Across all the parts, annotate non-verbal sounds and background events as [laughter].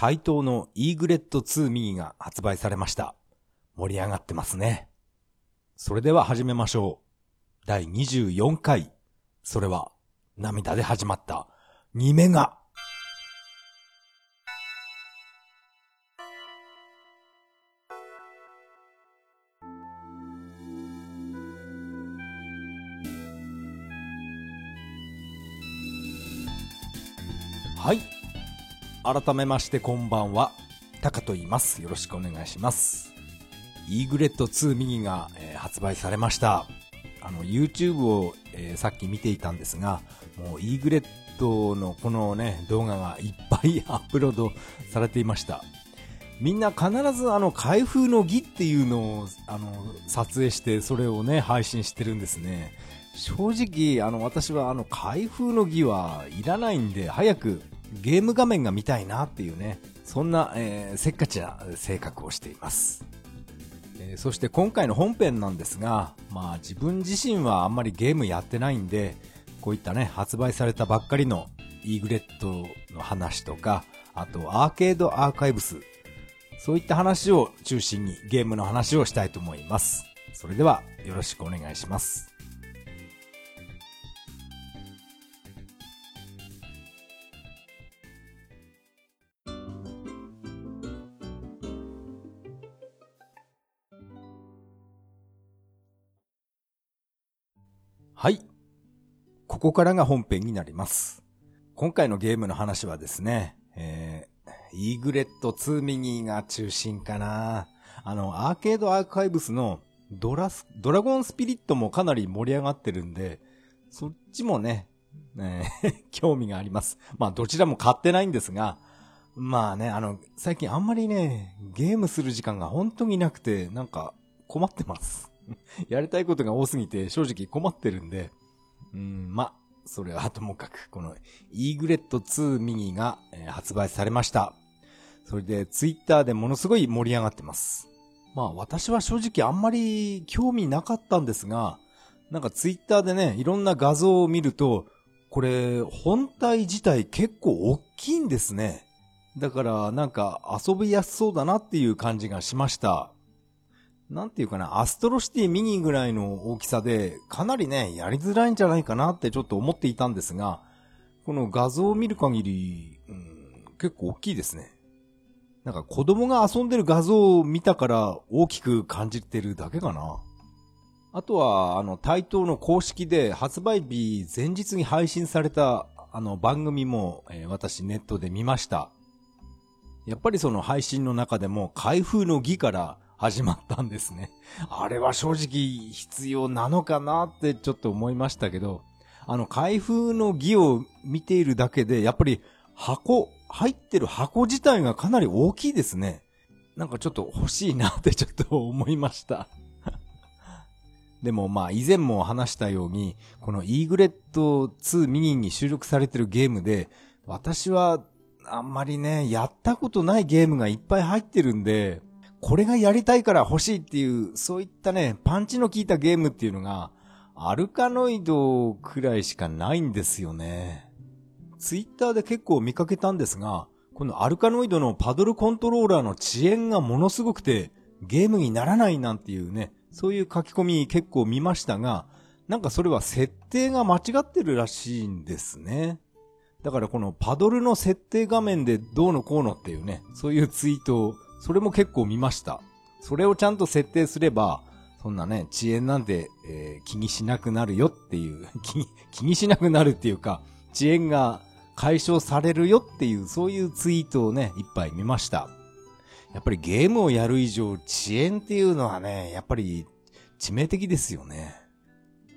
対等のイーグレット2ミニが発売されました。盛り上がってますね。それでは始めましょう。第24回。それは、涙で始まった、2メガ。改めましてこんばんは。タカと言います。よろしくお願いします。イーグレット2ミニが、えー発売されました。あの、YouTube を、えーさっき見ていたんですが、もうイーグレットのこのね、動画がいっぱい [laughs] アップロードされていました。みんな必ずあの、開封の儀っていうのを、あの、撮影して、それをね、配信してるんですね。正直、あの、私はあの、開封の儀はいらないんで、早くゲーム画面が見たいなっていうね、そんな、えーせっかちな性格をしています。えーそして今回の本編なんですが、まあ自分自身はあんまりゲームやってないんで、こういったね、発売されたばっかりのイーグレットの話とか、あとアーケードアーカイブス、そういった話を中心にゲームの話をしたいと思います。それではよろしくお願いします。はい。ここからが本編になります。今回のゲームの話はですね、えー、イーグレット2ミニが中心かな。あの、アーケードアーカイブスのドラス、ドラゴンスピリットもかなり盛り上がってるんで、そっちもね、ね [laughs] 興味があります。まあ、どちらも買ってないんですが、まあね、あの、最近あんまりね、ゲームする時間が本当になくて、なんか困ってます。[laughs] やりたいことが多すぎて正直困ってるんで、うん、ま、それはともかく、このイーグレット2ミニが、発売されました。それでツイッターでものすごい盛り上がってます。まあ私は正直あんまり興味なかったんですが、なんかツイッターでね、いろんな画像を見ると、これ本体自体結構大きいんですね。だからなんか遊びやすそうだなっていう感じがしました。なんていうかな、アストロシティミニぐらいの大きさで、かなりね、やりづらいんじゃないかなってちょっと思っていたんですが、この画像を見る限り、うん、結構大きいですね。なんか子供が遊んでる画像を見たから大きく感じてるだけかな。あとは、あの、対等の公式で発売日前日に配信された、あの、番組も、えー私ネットで見ました。やっぱりその配信の中でも開封の儀から始まったんですね。あれは正直必要なのかなってちょっと思いましたけど、あの開封の儀を見ているだけで、やっぱり箱、入ってる箱自体がかなり大きいですね。なんかちょっと欲しいなってちょっと思いました。[laughs] でもまあ以前も話したように、このイーグレット2ミニに収録されてるゲームで、私はあんまりね、やったことないゲームがいっぱい入ってるんで、これがやりたいから欲しいっていう、そういったね、パンチの効いたゲームっていうのが、アルカノイドくらいしかないんですよね。ツイッターで結構見かけたんですが、このアルカノイドのパドルコントローラーの遅延がものすごくて、ゲームにならないなんていうね、そういう書き込み結構見ましたが、なんかそれは設定が間違ってるらしいんですね。だからこのパドルの設定画面でどうのこうのっていうね、そういうツイートを、それも結構見ました。それをちゃんと設定すれば、そんなね、遅延なんて、えー気にしなくなるよっていう [laughs] 気、気にしなくなるっていうか、遅延が解消されるよっていう、そういうツイートをね、いっぱい見ました。やっぱりゲームをやる以上、遅延っていうのはね、やっぱり致命的ですよね。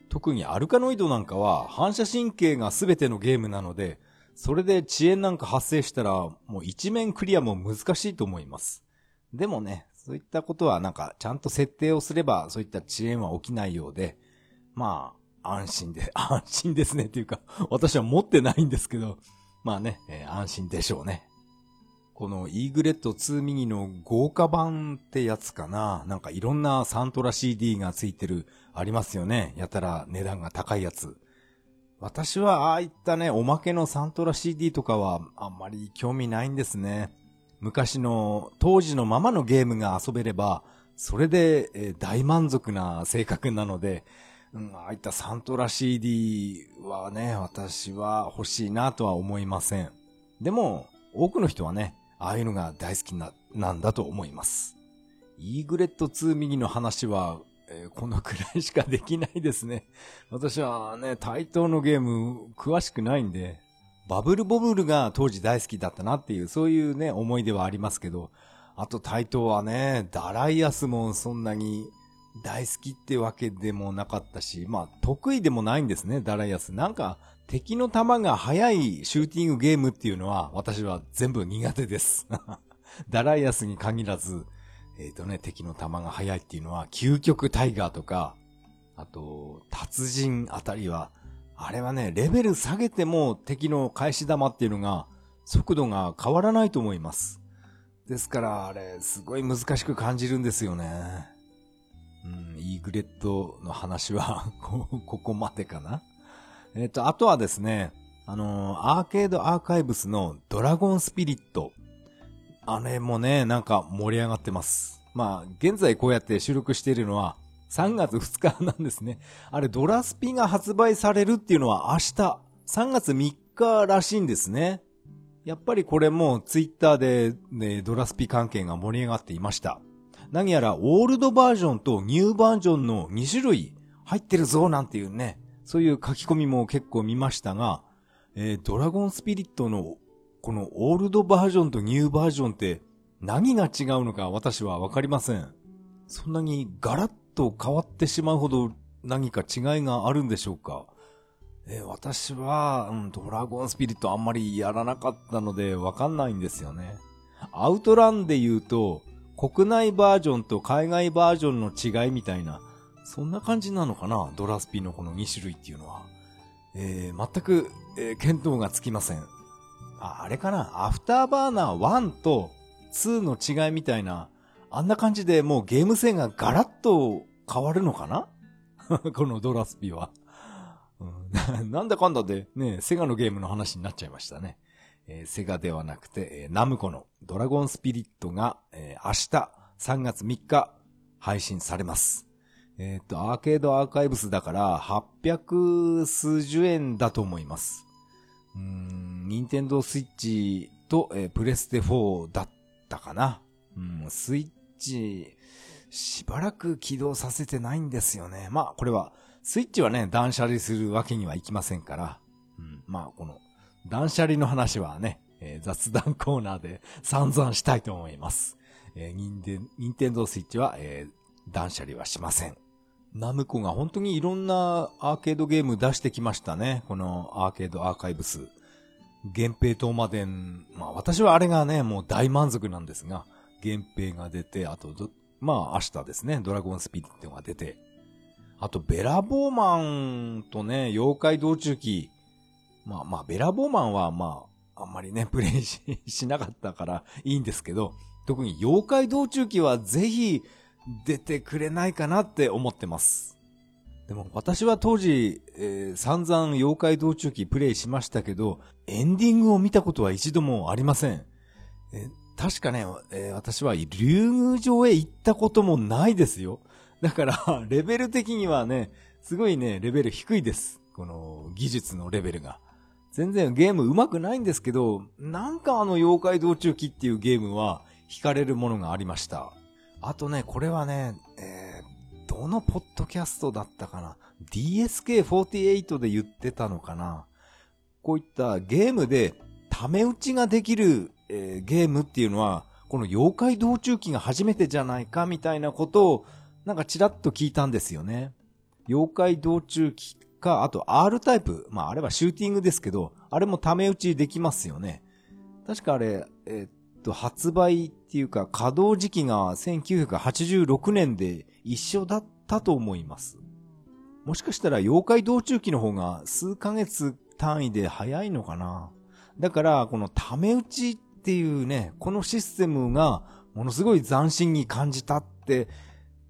特にアルカノイドなんかは反射神経が全てのゲームなので、それで遅延なんか発生したら、もう一面クリアも難しいと思います。でもね、そういったことはなんかちゃんと設定をすれば、そういった遅延は起きないようで、まあ、安心で、[laughs] 安心ですねっていうか、私は持ってないんですけど、まあね、えー安心でしょうね。このイーグレット2ミニの豪華版ってやつかななんかいろんなサントラ CD がついてる、ありますよね。やたら値段が高いやつ。私はああいったね、おまけのサントラ CD とかはあんまり興味ないんですね。昔の当時のままのゲームが遊べれば、それで、大満足な性格なので、うん、ああいったサントラ CD はね、私は欲しいなとは思いません。でも、多くの人はね、ああいうのが大好きな、なんだと思います。イーグレット2右の話は、えー、このくらいしかできないですね。私はね、対等のゲーム詳しくないんで、バブルボブルが当時大好きだったなっていう、そういうね、思い出はありますけど、あと対等はね、ダライアスもそんなに大好きってわけでもなかったし、まあ得意でもないんですね、ダライアス。なんか敵の弾が速いシューティングゲームっていうのは私は全部苦手です。[laughs] ダライアスに限らず、えっ、ー、とね、敵の弾が速いっていうのは究極タイガーとか、あと、達人あたりはあれはね、レベル下げても敵の返し玉っていうのが速度が変わらないと思います。ですから、あれ、すごい難しく感じるんですよね。うん、イーグレットの話は [laughs] こ、ここまでかな。えっ、ー、と、あとはですね、あのー、アーケードアーカイブスのドラゴンスピリット。あれもね、なんか盛り上がってます。まあ、現在こうやって収録しているのは、3月2日なんですね。あれ、ドラスピが発売されるっていうのは明日、3月3日らしいんですね。やっぱりこれもツイッターで、ね、ドラスピ関係が盛り上がっていました。何やらオールドバージョンとニューバージョンの2種類入ってるぞなんていうね、そういう書き込みも結構見ましたが、えー、ドラゴンスピリットのこのオールドバージョンとニューバージョンって何が違うのか私はわかりません。そんなにガラッと変わってしまうほど何か違いがあるんでしょうか？えー、私は、うん、ドラゴンスピリットあんまりやらなかったのでわかんないんですよね。アウトランで言うと、国内バージョンと海外バージョンの違いみたいな、そんな感じなのかな？ドラスピのこの2種類っていうのは。えー、全く、えー、見当がつきません。あ、あれかな？アフターバーナー1と2の違いみたいな、あんな感じでもうゲーム性がガラッと変わるのかな？[laughs] このドラスピは。[laughs] なんだかんだでね、セガのゲームの話になっちゃいましたね。えー、セガではなくて、えー、ナムコのドラゴンスピリットが、えー、明日3月3日配信されます。えっ、と、アーケードアーカイブスだから800数十円だと思います。うん、ニンテンドースイッチと、えプレステ4だったかな。うん、スイッチ、しばらく起動させてないんですよね。まあ、これは、スイッチはね、断捨離するわけにはいきませんから、うん、まあ、この、断捨離の話はね、えー、雑談コーナーで [laughs] 散々したいと思います。えー、ニンテニンドースイッチは、えー、断捨離はしません。ナムコが本当にいろんなアーケードゲーム出してきましたね。このアーケードアーカイブス。源平東馬伝。まあ私はあれがね、もう大満足なんですが、源平が出て、あとまあ明日ですね、ドラゴンスピリットが出て、あとベラボーマンとね、妖怪道中記、まあまあベラボーマンはまあ、あんまりね、プレイししなかったからいいんですけど、特に妖怪道中記はぜひ出てくれないかなって思ってます。でも私は当時、えー、散々妖怪道中記プレイしましたけど、エンディングを見たことは一度もありません。え確かね、えー、私は竜宮城へ行ったこともないですよ。だから、[laughs] レベル的にはね、すごいね、レベル低いです。この技術のレベルが。全然ゲーム上手くないんですけど、なんかあの妖怪道中記っていうゲームは惹かれるものがありました。あとね、これはね、えー、どのポッドキャストだったかな ?DSK48 で言ってたのかなこういったゲームでため打ちができるえー、ゲームっていうのは、この妖怪道中記が初めてじゃないかみたいなことを、なんかちらっと聞いたんですよね。妖怪道中記か、あと R タイプ。まああれはシューティングですけど、あれもため打ちできますよね。確かあれ、え、っと、発売っていうか稼働時期が1986年で一緒だったと思います。もしかしたら妖怪道中記の方が数ヶ月単位で早いのかな。だから、このため打ちってていうね、このシステムがものすごい斬新に感じたって、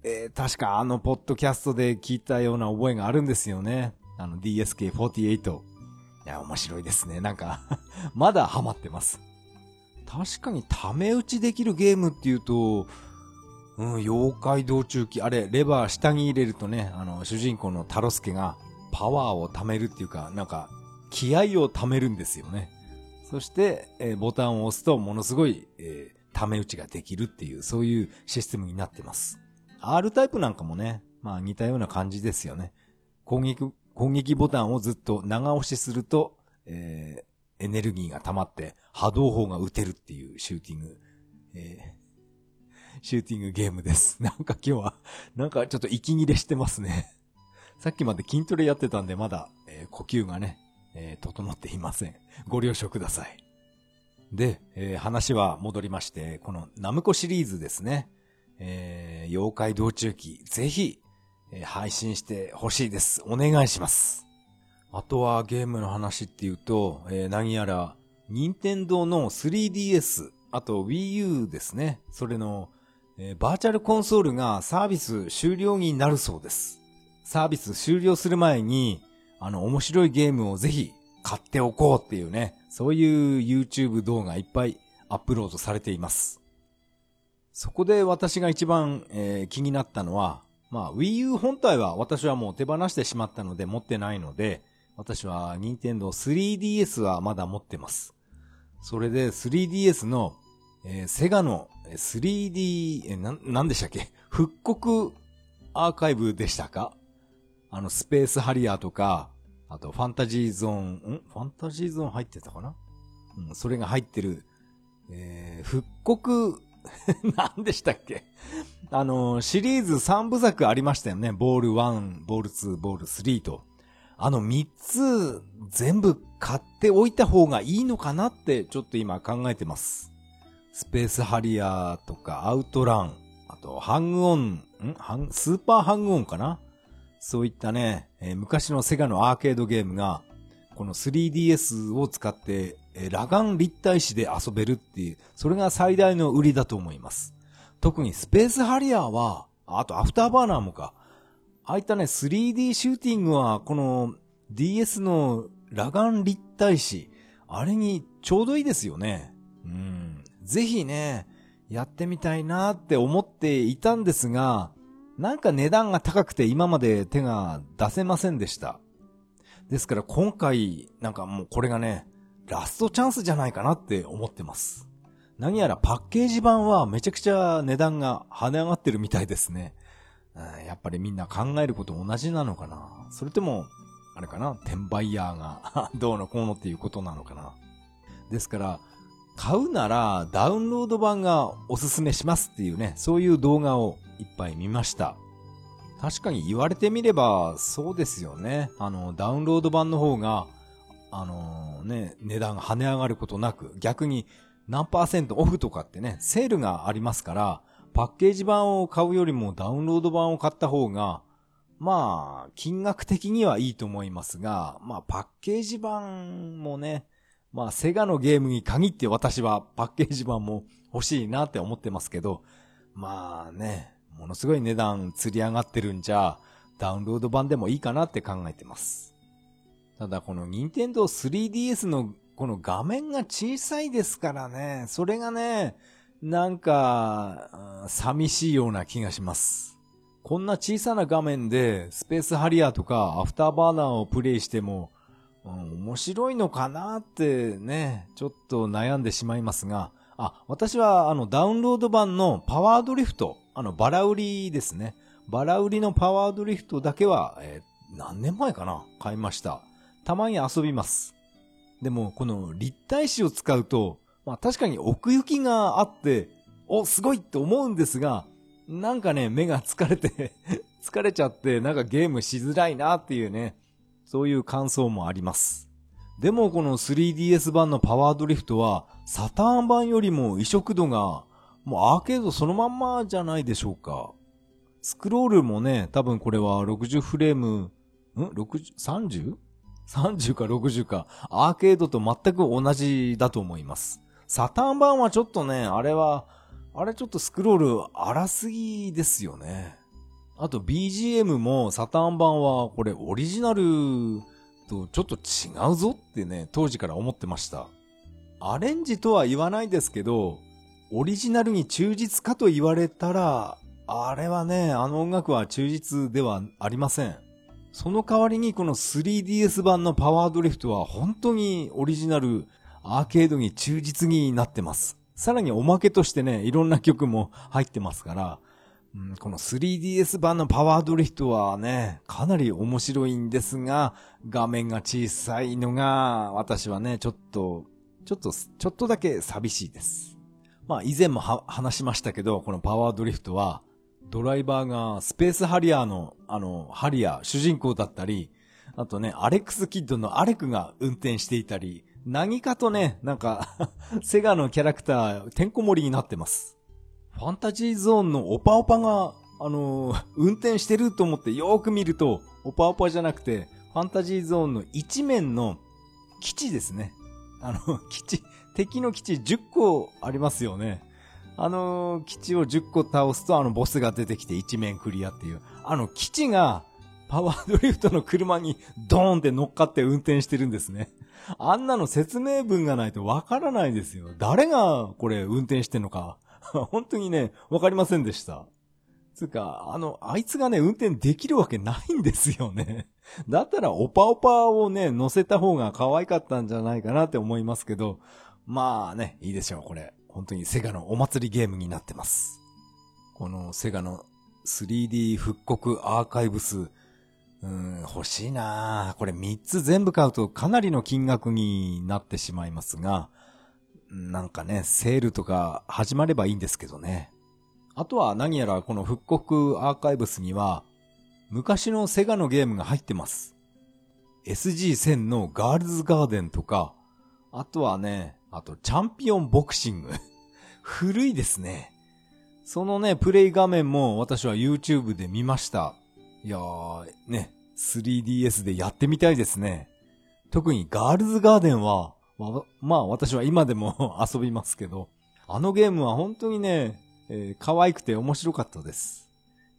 えー、確かあのポッドキャストで聞いたような覚えがあるんですよね。あの DSK48。いや、面白いですね。なんか [laughs] まだハマってます。確かにため打ちできるゲームっていうと、うん、妖怪道中記、あれ、レバー下に入れるとね、あの、主人公のタロスケがパワーを貯めるっていうか、なんか、気合を貯めるんですよね。そして、えー、ボタンを押すとものすごい、えー、ため打ちができるっていう、そういうシステムになってます。R タイプなんかもね、まあ似たような感じですよね。攻撃、攻撃ボタンをずっと長押しすると、えー、エネルギーが溜まって波動砲が撃てるっていうシューティング、えー、シューティングゲームです。[laughs] なんか今日は、なんかちょっと息切れしてますね。さっきまで筋トレやってたんでまだ、えー、呼吸がね、えー、整っていません。ご了承ください。で、えー、話は戻りまして、このナムコシリーズですね。えー、妖怪道中記、ぜひ、え、配信してほしいです。お願いします。あとはゲームの話っていうと、え、何やら、任天堂の 3DS、あと Wii U ですね。それの、え、バーチャルコンソールがサービス終了になるそうです。サービス終了する前に、あの、面白いゲームをぜひ買っておこうっていうね、そういう YouTube 動画いっぱいアップロードされています。そこで私が一番、えー、気になったのは、まあ Wii U 本体は私はもう手放してしまったので持ってないので、私は Nintendo 3DS はまだ持ってます。それで 3DS の、えー、セガの 3D、えー、な、なんでしたっけ？復刻アーカイブでしたか？あの、スペースハリアーとか、あと、ファンタジーゾーン、ん？ファンタジーゾーン入ってたかな？うん、それが入ってる、えー、復刻、[laughs] 何でしたっけ？あの、シリーズ3部作ありましたよね。ボール1、ボール2、ボール3と。あの3つ全部買っておいた方がいいのかなってちょっと今考えてます。スペースハリアーとかアウトラン、あとハングオン、ん？ハンスーパーハングオンかな？そういったね、えー、昔のセガのアーケードゲームが、この 3DS を使って、えー、裸眼立体視で遊べるっていう、それが最大の売りだと思います。特にスペースハリアーは、あとアフターバーナーもか。ああいったね、3D シューティングは、この DS の裸眼立体視、あれにちょうどいいですよね。うん。ぜひね、やってみたいなって思っていたんですが、なんか値段が高くて今まで手が出せませんでした。ですから今回、なんかもうこれがね、ラストチャンスじゃないかなって思ってます。何やらパッケージ版はめちゃくちゃ値段が跳ね上がってるみたいですね。やっぱりみんな考えること同じなのかなそれとも、あれかな転売ヤーが [laughs] どうのこうのっていうことなのかなですから、買うならダウンロード版がおすすめしますっていうね、そういう動画をいっぱい見ました。確かに言われてみればそうですよね。あの、ダウンロード版の方が、あのー、ね、値段が跳ね上がることなく、逆に何パーセントオフとかってね、セールがありますから、パッケージ版を買うよりもダウンロード版を買った方が、まあ、金額的にはいいと思いますが、まあ、パッケージ版もね、まあ、セガのゲームに限って私はパッケージ版も欲しいなって思ってますけど、まあね、ものすごい値段釣り上がってるんじゃ、ダウンロード版でもいいかなって考えてます。ただこの任天堂 3DS のこの画面が小さいですからね、それがね、なんか、寂しいような気がします。こんな小さな画面でスペースハリアーとかアフターバーナーをプレイしても、うん、面白いのかなってね、ちょっと悩んでしまいますが、あ、私はあのダウンロード版のパワードリフト、あのバラ売りですね。バラ売りのパワードリフトだけは、えー、何年前かな？買いました。たまに遊びます。でも、この立体視を使うと、まあ確かに奥行きがあって、お、すごいって思うんですが、なんかね、目が疲れて [laughs] 疲れちゃって、なんかゲームしづらいなっていうね、そういう感想もあります。でもこの 3DS 版のパワードリフトは、サターン版よりも移植度が、もうアーケードそのまんまじゃないでしょうか。スクロールもね、多分これは60フレーム、ん ?60、30?30 か60か、アーケードと全く同じだと思います。サターン版はちょっとね、あれは、あれちょっとスクロール荒すぎですよね。あと BGM もサターン版はこれオリジナルとちょっと違うぞってね、当時から思ってました。アレンジとは言わないですけど、オリジナルに忠実かと言われたら、あれはね、あの音楽は忠実ではありません。その代わりにこの 3DS 版のパワードリフトは本当にオリジナルアーケードに忠実になってます。さらにおまけとしてね、いろんな曲も入ってますから、うん、この 3DS 版のパワードリフトはね、かなり面白いんですが、画面が小さいのが、私はね、ちょっと、ちょっと、ちょっとだけ寂しいです。まあ以前も話しましたけど、このパワードリフトは、ドライバーがスペースハリアーの、あの、ハリアー、主人公だったり、あとね、アレックスキッドのアレクが運転していたり、何かとね、なんか [laughs] セガのキャラクター、てんこ盛りになってます。ファンタジーゾーンのオパオパが、あのー、運転してると思ってよーく見ると、オパオパじゃなくて、ファンタジーゾーンの一面の基地ですね。あの、[laughs] 基地、敵の基地10個ありますよね。あの基地を10個倒すとあのボスが出てきて一面クリアっていう。あの基地がパワードリフトの車にドーンって乗っかって運転してるんですね。あんなの説明文がないとわからないですよ。誰がこれ運転してんのか。[laughs] 本当にね、わかりませんでした。つうか、あの、あいつがね、運転できるわけないんですよね。[laughs] だったら、オパオパをね、乗せた方が可愛かったんじゃないかなって思いますけど、まあね、いいでしょう、これ。本当にセガのお祭りゲームになってます。このセガの 3D 復刻アーカイブス、うん、欲しいなこれ3つ全部買うとかなりの金額になってしまいますが、なんかね、セールとか始まればいいんですけどね。あとは何やらこの復刻アーカイブスには、昔のセガのゲームが入ってます。SG1000 のガールズガーデンとか、あとはね、あとチャンピオンボクシング。[laughs] 古いですね。そのね、プレイ画面も私は YouTube で見ました。いやー、ね、3DS でやってみたいですね。特にガールズガーデンは、まあ私は今でも [laughs] 遊びますけど、あのゲームは本当にね、えー、可愛くて面白かったです。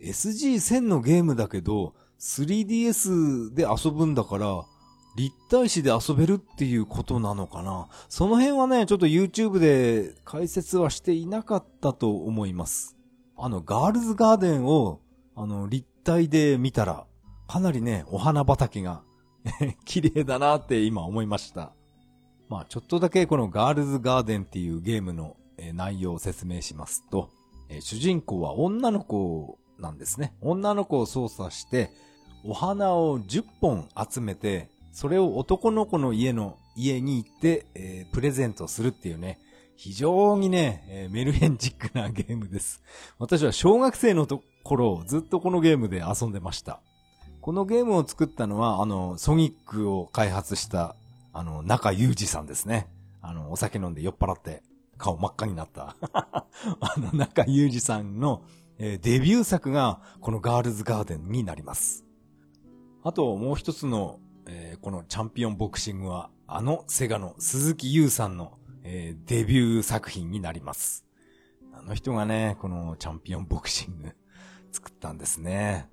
SG1000 のゲームだけど、3DS で遊ぶんだから、立体視で遊べるっていうことなのかなその辺はね、ちょっと YouTube で解説はしていなかったと思います。あの、ガールズガーデンを、あの、立体で見たら、かなりね、お花畑が [laughs] 綺麗だなって今思いました。まあちょっとだけこのガールズガーデンっていうゲームの内容を説明しますと、主人公は女の子なんですね。女の子を操作して、お花を10本集めて、それを男の子の家の家に行って、えー、プレゼントするっていうね、非常にね、えー、メルヘンチックなゲームです。私は小学生のところずっとこのゲームで遊んでました。このゲームを作ったのは、あの、ソニックを開発したあの、中裕二さんですね。あの、お酒飲んで酔っ払って顔真っ赤になった。[laughs] あの、中裕二さんの、えー、デビュー作がこのガールズガーデンになります。あともう一つの、えー、このチャンピオンボクシングは、あのセガの鈴木優さんの、えー、デビュー作品になります。あの人がね、このチャンピオンボクシング [laughs] 作ったんですね。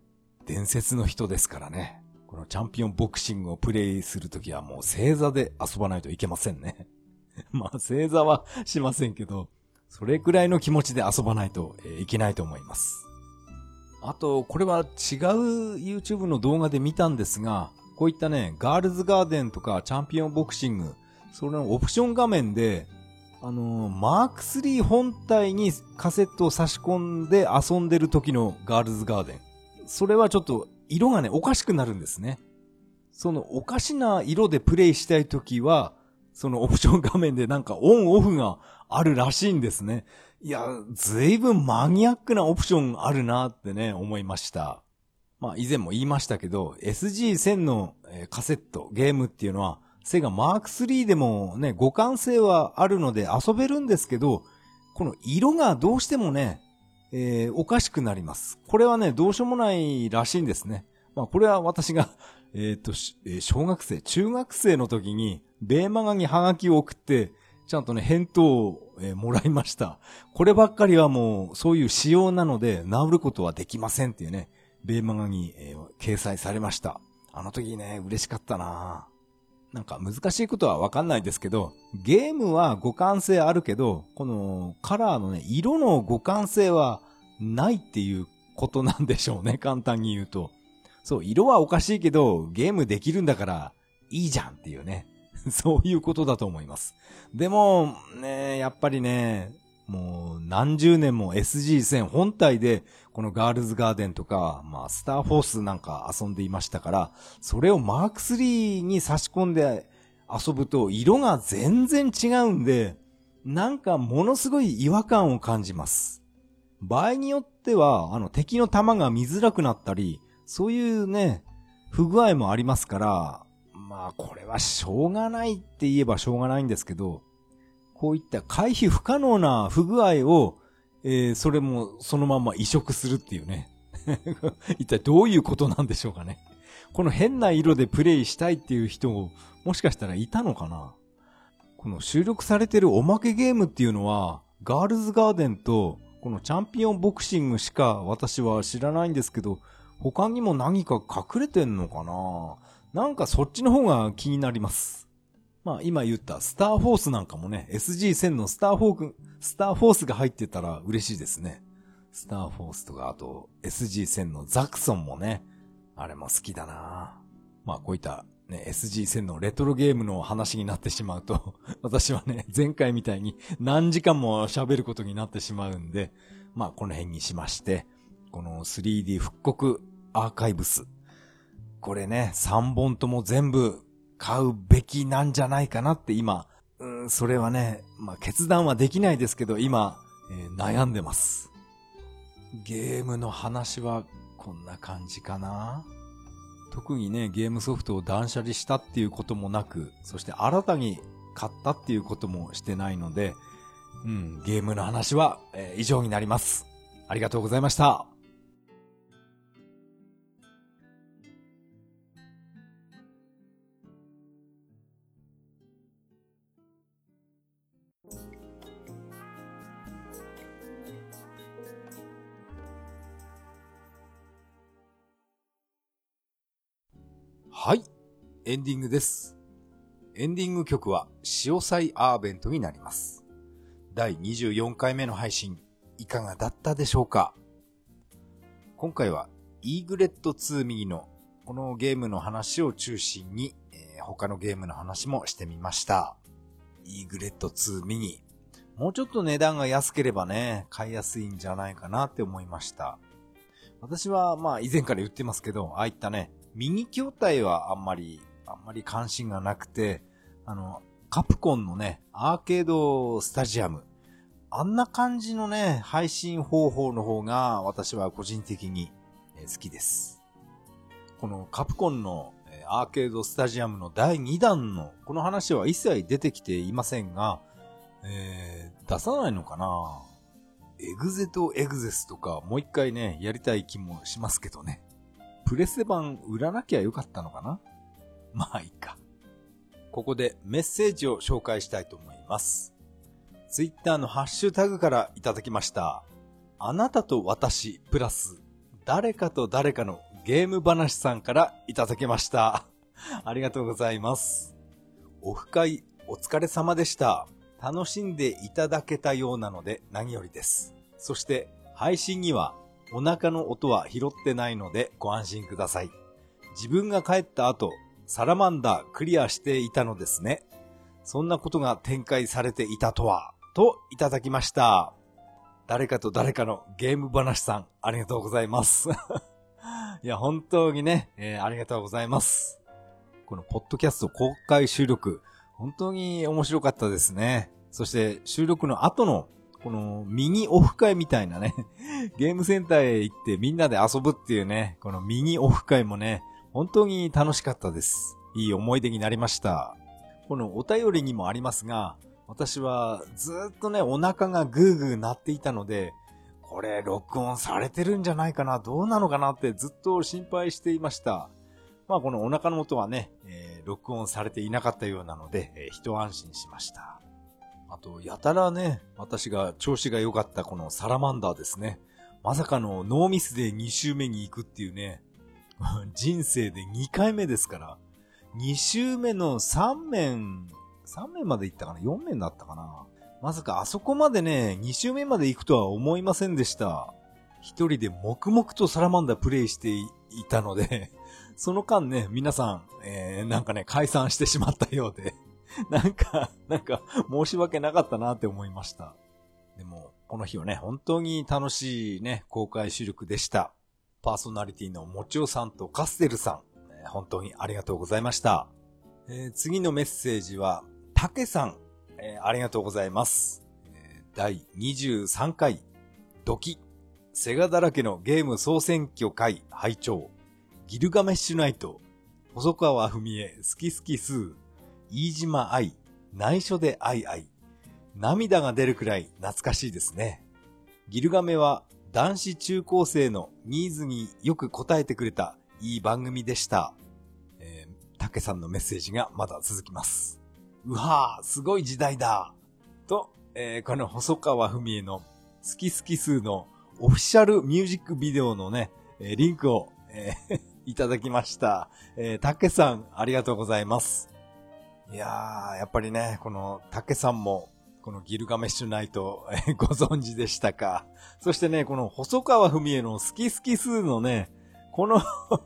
伝説の人ですからね。このチャンピオンボクシングをプレイするときはもう正座で遊ばないといけませんね。[laughs] まあ正座はしませんけど、それくらいの気持ちで遊ばないといけないと思います。あと、これは違う YouTube の動画で見たんですが、こういったね、ガールズガーデンとかチャンピオンボクシング、それのオプション画面で、あのー、マーク3本体にカセットを差し込んで遊んでる時のガールズガーデン。それはちょっと色がね、おかしくなるんですね。そのおかしな色でプレイしたいときは、そのオプション画面でなんかオンオフがあるらしいんですね。いや、ずいぶんマニアックなオプションあるなってね、思いました。まあ以前も言いましたけど、SG1000 のカセット、ゲームっていうのは、セガマーク3でもね、互換性はあるので遊べるんですけど、この色がどうしてもね、えー、おかしくなります。これはね、どうしようもないらしいんですね。まあ、これは私が、えっ、ー、と、小学生、中学生の時に、ベーマガにハガキを送って、ちゃんとね、返答を、もらいました。こればっかりはもう、そういう仕様なので、治ることはできませんっていうね、ベーマガに、えー、掲載されました。あの時ね、嬉しかったななんか難しいことはわかんないですけど、ゲームは互換性あるけど、このカラーのね、色の互換性はないっていうことなんでしょうね、[laughs] 簡単に言うと。そう、色はおかしいけど、ゲームできるんだからいいじゃんっていうね。[laughs] そういうことだと思います。でも、ね、やっぱりね、もう何十年も SG 戦本体で、このガールズガーデンとか、まあ、スターフォースなんか遊んでいましたから、それをマーク3に差し込んで遊ぶと色が全然違うんで、なんかものすごい違和感を感じます。場合によっては、あの敵の弾が見づらくなったり、そういうね、不具合もありますから、まあこれはしょうがないって言えばしょうがないんですけど、こういった回避不可能な不具合を、えー、それもそのまま移植するっていうね。[laughs] 一体どういうことなんでしょうかね。この変な色でプレイしたいっていう人も、もしかしたらいたのかなこの収録されてるおまけゲームっていうのは、ガールズガーデンと、このチャンピオンボクシングしか私は知らないんですけど、他にも何か隠れてんのかななんかそっちの方が気になります。まあ今言ったスターフォースなんかもね、SG1000 のスターフォーク、スターフォースが入ってたら嬉しいですね。スターフォースとか、あと SG1000 のザクソンもね、あれも好きだなまあこういったね、SG1000 のレトロゲームの話になってしまうと、[laughs] 私はね、前回みたいに何時間も喋ることになってしまうんで、まあこの辺にしまして、この 3D 復刻アーカイブス。これね、3本とも全部買うべきなんじゃないかなって今、うん、それはね、まあ、決断はできないですけど、今、えー、悩んでます。ゲームの話はこんな感じかな特にね、ゲームソフトを断捨離したっていうこともなく、そして新たに買ったっていうこともしてないので、うん、ゲームの話は、えー、以上になります。ありがとうございました。はい。エンディングです。エンディング曲は、潮祭アーベントになります。第24回目の配信、いかがだったでしょうか？今回は、イーグレット2右のこのゲームの話を中心に、えー、他のゲームの話もしてみました。イーグレット2右。もうちょっと値段が安ければね、買いやすいんじゃないかなって思いました。私はまあ以前から言ってますけど、ああいったね、ミニ筐体はあんまり、あんまり関心がなくて、あの、カプコンのね、アーケードスタジアム。あんな感じのね、配信方法の方が私は個人的に好きです。このカプコンのアーケードスタジアムの第2弾のこの話は一切出てきていませんが、えー、出さないのかな？エグゼとエグゼスとかもう一回ね、やりたい気もしますけどね。プレス版売らなきゃよかったのかな？[laughs] まあいいか。ここでメッセージを紹介したいと思います。ツイッターのハッシュタグからいただきました。あなたと私プラス誰かと誰かのゲーム話さんからいただきました。[laughs] ありがとうございます。オフ会お疲れ様でした。楽しんでいただけたようなので何よりです。そして配信にはお腹の音は拾ってないのでご安心ください。自分が帰った後、サラマンダークリアしていたのですね。そんなことが展開されていたとは、といただきました。誰かと誰かのゲーム話さん、ありがとうございます。[laughs] いや、本当にね、えー、ありがとうございます。このポッドキャスト公開収録、本当に面白かったですね。そして収録の後のこのミニオフ会みたいなね、[laughs] ゲームセンターへ行ってみんなで遊ぶっていうね、このミニオフ会もね、本当に楽しかったです。いい思い出になりました。このお便りにもありますが、私はずっとね、お腹がグーグー鳴っていたので、これ録音されてるんじゃないかな、どうなのかなってずっと心配していました。まあこのお腹の音はね、えー、録音されていなかったようなので、えー、一安心しました。あと、やたらね、私が調子が良かったこのサラマンダーですね。まさかのノーミスで2周目に行くっていうね、[laughs] 人生で2回目ですから、2周目の3面、3面まで行ったかな ?4 面だったかな？まさかあそこまでね、2周目まで行くとは思いませんでした。一人で黙々とサラマンダープレイしていたので、その間ね、皆さん、えー、なんかね、解散してしまったようで、[laughs] なんか、なんか、申し訳なかったなって思いました。でも、この日はね、本当に楽しいね、公開収録でした。パーソナリティのもちおさんとカステルさん、本当にありがとうございました。えー、次のメッセージは、たけさん、えー、ありがとうございます。えー、第23回、ドキ、セガだらけのゲーム総選挙会拝聴ギルガメッシュナイト、細川文江、好き好きスー、飯島愛、内緒で愛愛、涙が出るくらい懐かしいですね。ギルガメは男子中高生のニーズによく答えてくれたいい番組でした。えー、竹さんのメッセージがまだ続きます。うわぁ、すごい時代だと、えー、この細川文江の好き好き数のオフィシャルミュージックビデオのね、えー、リンクを、えー、[laughs] いただきました。えー、竹さん、ありがとうございます。いやー、やっぱりね、この竹さんも、このギルガメッシュナイト、え、ご存知でしたか？そしてね、この細川文江の好き好き数のね、この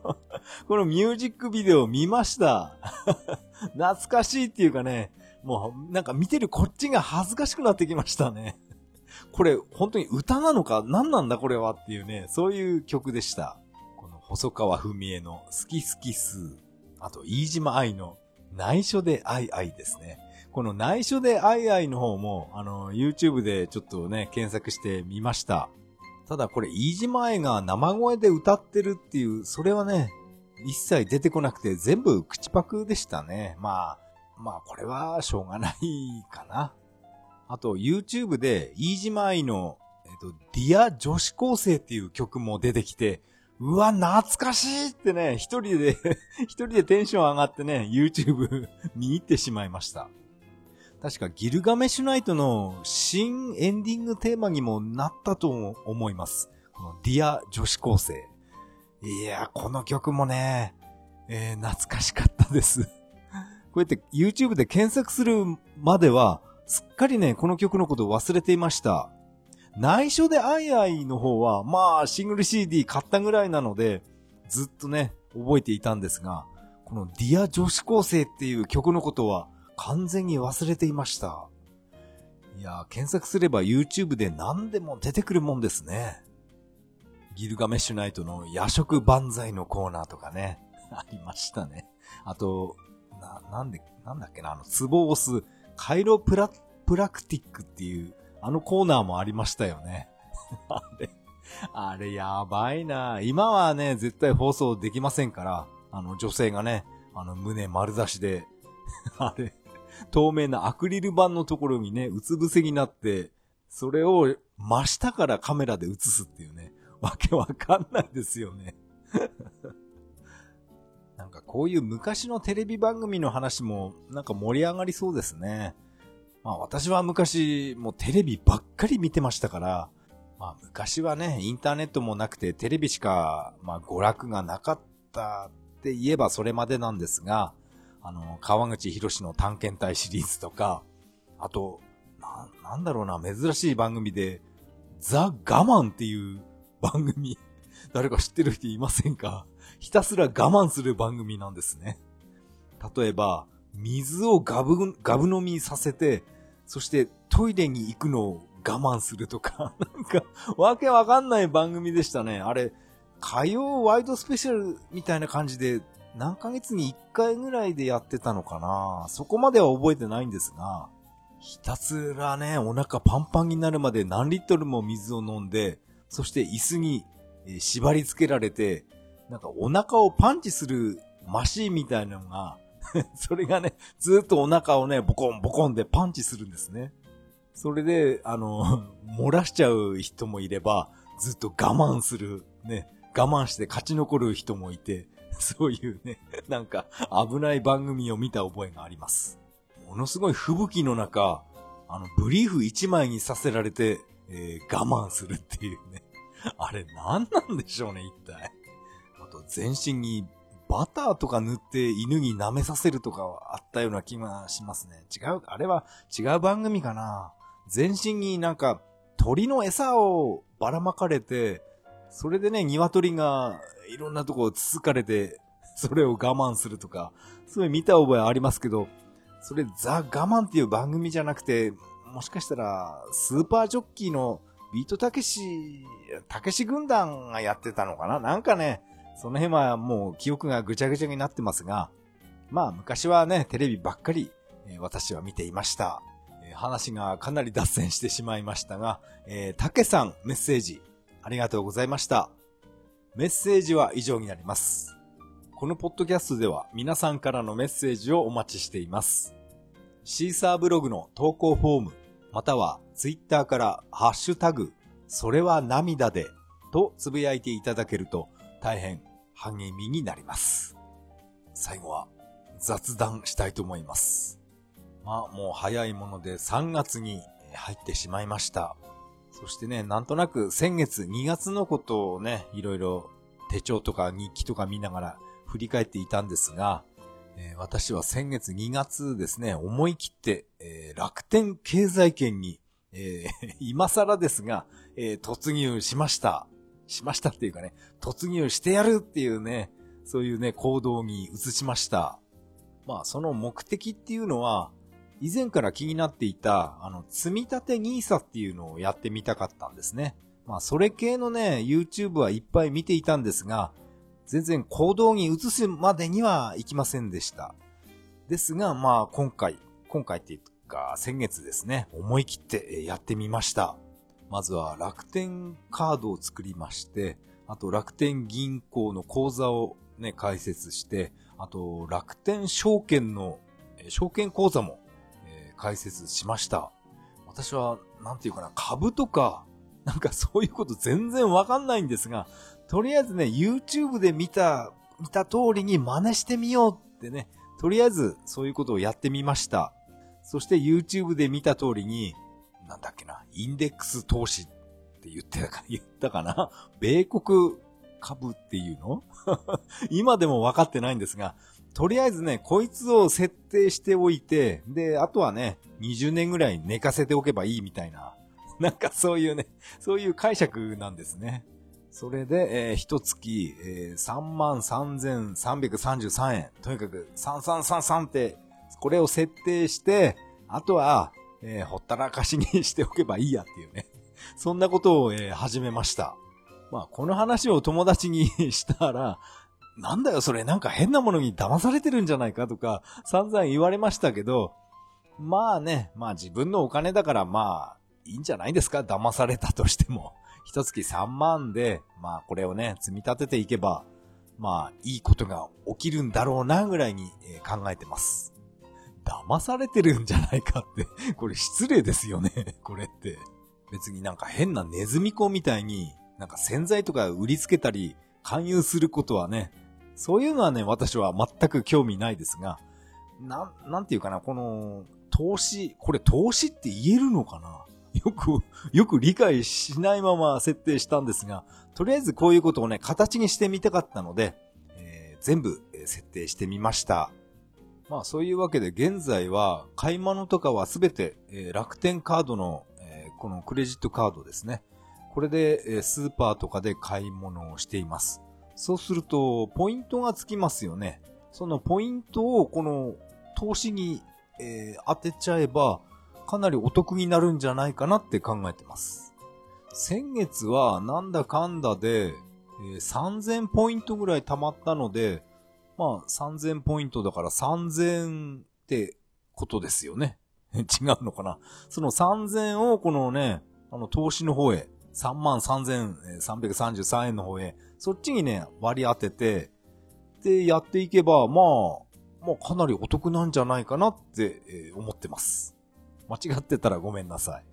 [laughs] このミュージックビデオ見ました。[laughs] 懐かしいっていうかね、もうなんか見てるこっちが恥ずかしくなってきましたね。これ本当に歌なのか？何なんだこれはっていうね、そういう曲でした。この細川文江の好き好き数。あと、飯島愛の内緒で愛愛ですね。この内緒で愛愛の方も、あの、YouTube でちょっとね、検索してみました。ただこれ、飯島愛が生声で歌ってるっていう、それはね、一切出てこなくて全部口パクでしたね。まあ、まあこれはしょうがないかな。あと YouTube で飯島愛の、えっと、ディア女子高生っていう曲も出てきて、うわ、懐かしいってね、一人で [laughs] 一人でテンション上がってね、YouTube [laughs] 見入ってしまいました。確かギルガメシュナイトの新エンディングテーマにもなったと思います。このディア女子高生。いや、この曲もね、えー、懐かしかったですこうやって YouTube で検索するまでは、すっかりね、この曲のことを忘れていました。内緒でアイアイの方は、まあ、シングル CD 買ったぐらいなので、ずっとね、覚えていたんですが、このディア女子高生っていう曲のことは完全に忘れていました。いや、検索すれば YouTube で何でも出てくるもんですね。ギルガメッシュナイトの夜食万歳のコーナーとかね、ありましたね。あと、な、なんで、なんだっけな、あの、ツボを押す、カイロプラ、プラクティックっていう、あのコーナーもありましたよね。[laughs] あれ、あれやばいな今はね、絶対放送できませんから、あの女性がね、あの胸丸出しで、[laughs] あれ、透明なアクリル板のところにね、うつ伏せになって、それを真下からカメラで映すっていうね、わけわかんないですよね。[laughs] なんかこういう昔のテレビ番組の話もなんか盛り上がりそうですね。まあ私は昔もうテレビばっかり見てましたから、まあ昔はね、インターネットもなくてテレビしか、まあ娯楽がなかったって言えばそれまでなんですが、あの、川口博士の探検隊シリーズとか、あと、な、なんだろうな、珍しい番組で、ザ・ガマンっていう番組、誰か知ってる人いませんか？ひたすら我慢する番組なんですね。例えば、水をガブ、ガブ飲みさせて、そしてトイレに行くのを我慢するとか、[laughs] なんか、わけわかんない番組でしたね。あれ、火曜ワイドスペシャルみたいな感じで、何ヶ月に1回ぐらいでやってたのかなそこまでは覚えてないんですが、ひたすらね、お腹パンパンになるまで何リットルも水を飲んで、そして椅子に縛り付けられて、なんかお腹をパンチするマシーンみたいなのが [laughs] それがね、ずっとお腹をね、ボコンボコンでパンチするんですね。それで、あの、[laughs] 漏らしちゃう人もいれば、ずっと我慢する、ね、我慢して勝ち残る人もいて、[laughs] そういうね、なんか危ない番組を見た覚えがあります。ものすごい吹雪の中、あの、ブリーフ一枚にさせられて、えー、我慢するっていうね。あれ何なんでしょうね、一体。あと、全身にバターとか塗って犬に舐めさせるとかはあったような気がしますね。違う、あれは違う番組かな。全身になんか鳥の餌をばらまかれて、それでね、鶏がいろんなとこをつつかれて、それを我慢するとか、そういう見た覚えありますけど、それザ・我慢っていう番組じゃなくて、もしかしたら、スーパージョッキーのビートたけし、たけし軍団がやってたのかな？なんかね、その辺はもう記憶がぐちゃぐちゃになってますが、まあ昔はね、テレビばっかり、私は見ていました。話がかなり脱線してしまいましたが、えー、たけさんメッセージありがとうございました。メッセージは以上になります。このポッドキャストでは皆さんからのメッセージをお待ちしています。シーサーブログの投稿フォーム、またはツイッターからハッシュタグ、それは涙でとつぶやいていただけると大変励みになります。最後は雑談したいと思います。まあもう早いもので3月に入ってしまいました。そしてね、なんとなく先月2月のことをね、いろいろ手帳とか日記とか見ながら振り返っていたんですが、え、私は先月2月ですね、思い切って、え、楽天経済圏に、え、[laughs] 今更ですが、え突入しました。しましたっていうかね、突入してやるっていうね、そういうね、行動に移しました。まあ、その目的っていうのは、以前から気になっていた、あの、積み立て NISA っていうのをやってみたかったんですね。まあ、それ系のね、YouTube はいっぱい見ていたんですが、全然行動に移すまでにはいきませんでした。ですが、まあ、今回、今回っていうか、先月ですね、思い切ってやってみました。まずは楽天カードを作りまして、あと楽天銀行の口座をね、開設して、あと楽天証券の、証券口座も、えー、開設しました。私は、なんていうかな、株とか、なんかそういうこと全然わかんないんですが、とりあえずね、YouTube で見た、見た通りに真似してみようってね、とりあえずそういうことをやってみました。そして YouTube で見た通りに、なんだっけな、インデックス投資って言ってたか、言ったかな？[laughs] 米国株っていうの？[laughs] 今でも分かってないんですが、とりあえずね、こいつを設定しておいて、で、あとはね、20年ぐらい寝かせておけばいいみたいな、[laughs] なんかそういうね、そういう解釈なんですね。それで、えー、一月、えー、33,333円。とにかく、3333って、これを設定して、あとは、えー、ほったらかしにしておけばいいやっていうね。[laughs] そんなことを、えー、始めました。まあ、この話を友達にしたら、なんだよそれなんか変なものに騙されてるんじゃないかとか散々言われましたけど、まあね、まあ自分のお金だからまあいいんじゃないですか？騙されたとしても。[laughs] 一月3万で、まあこれをね、積み立てていけば、まあいいことが起きるんだろうなぐらいに考えてます。騙されてるんじゃないかって [laughs] これ失礼ですよね [laughs] これって。別になんか変なネズミ子みたいに、なんか洗剤とか売りつけたり、勧誘することはね、そういうのはね、私は全く興味ないですが、なん、なんていうかな、この、投資、これ投資って言えるのかな？[laughs] よく、よく理解しないまま設定したんですが、とりあえずこういうことをね、形にしてみたかったので、えー、全部設定してみました。まあそういうわけで現在は買い物とかはすべて、え、楽天カードの、え、このクレジットカードですね。これで、え、スーパーとかで買い物をしています。そうすると、ポイントがつきますよね。そのポイントをこの投資に、え、当てちゃえば、かなりお得になるんじゃないかなって考えてます。先月はなんだかんだで、え、3000ポイントぐらい貯まったので、まあ3000ポイントだから3000ってことですよね。[laughs] 違うのかなその3000をこのね、あの投資の方へ、33,333円の方へ、そっちにね、割り当てて、で、やっていけば、まあ、まあかなりお得なんじゃないかなって、え、思ってます。間違ってたらごめんなさい。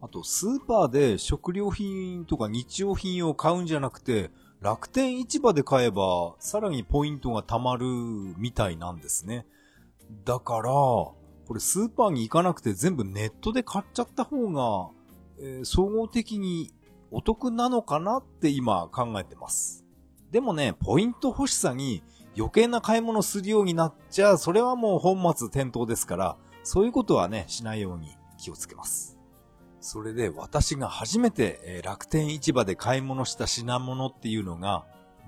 あと、スーパーで食料品とか日用品を買うんじゃなくて、楽天市場で買えば、さらにポイントが貯まるみたいなんですね。だから、これスーパーに行かなくて全部ネットで買っちゃった方が、えー、総合的にお得なのかなって今考えてます。でもね、ポイント欲しさに余計な買い物するようになっちゃ、それはもう本末転倒ですから、そういうことはね、しないように気をつけます。それで私が初めて楽天市場で買い物した品物っていうのが、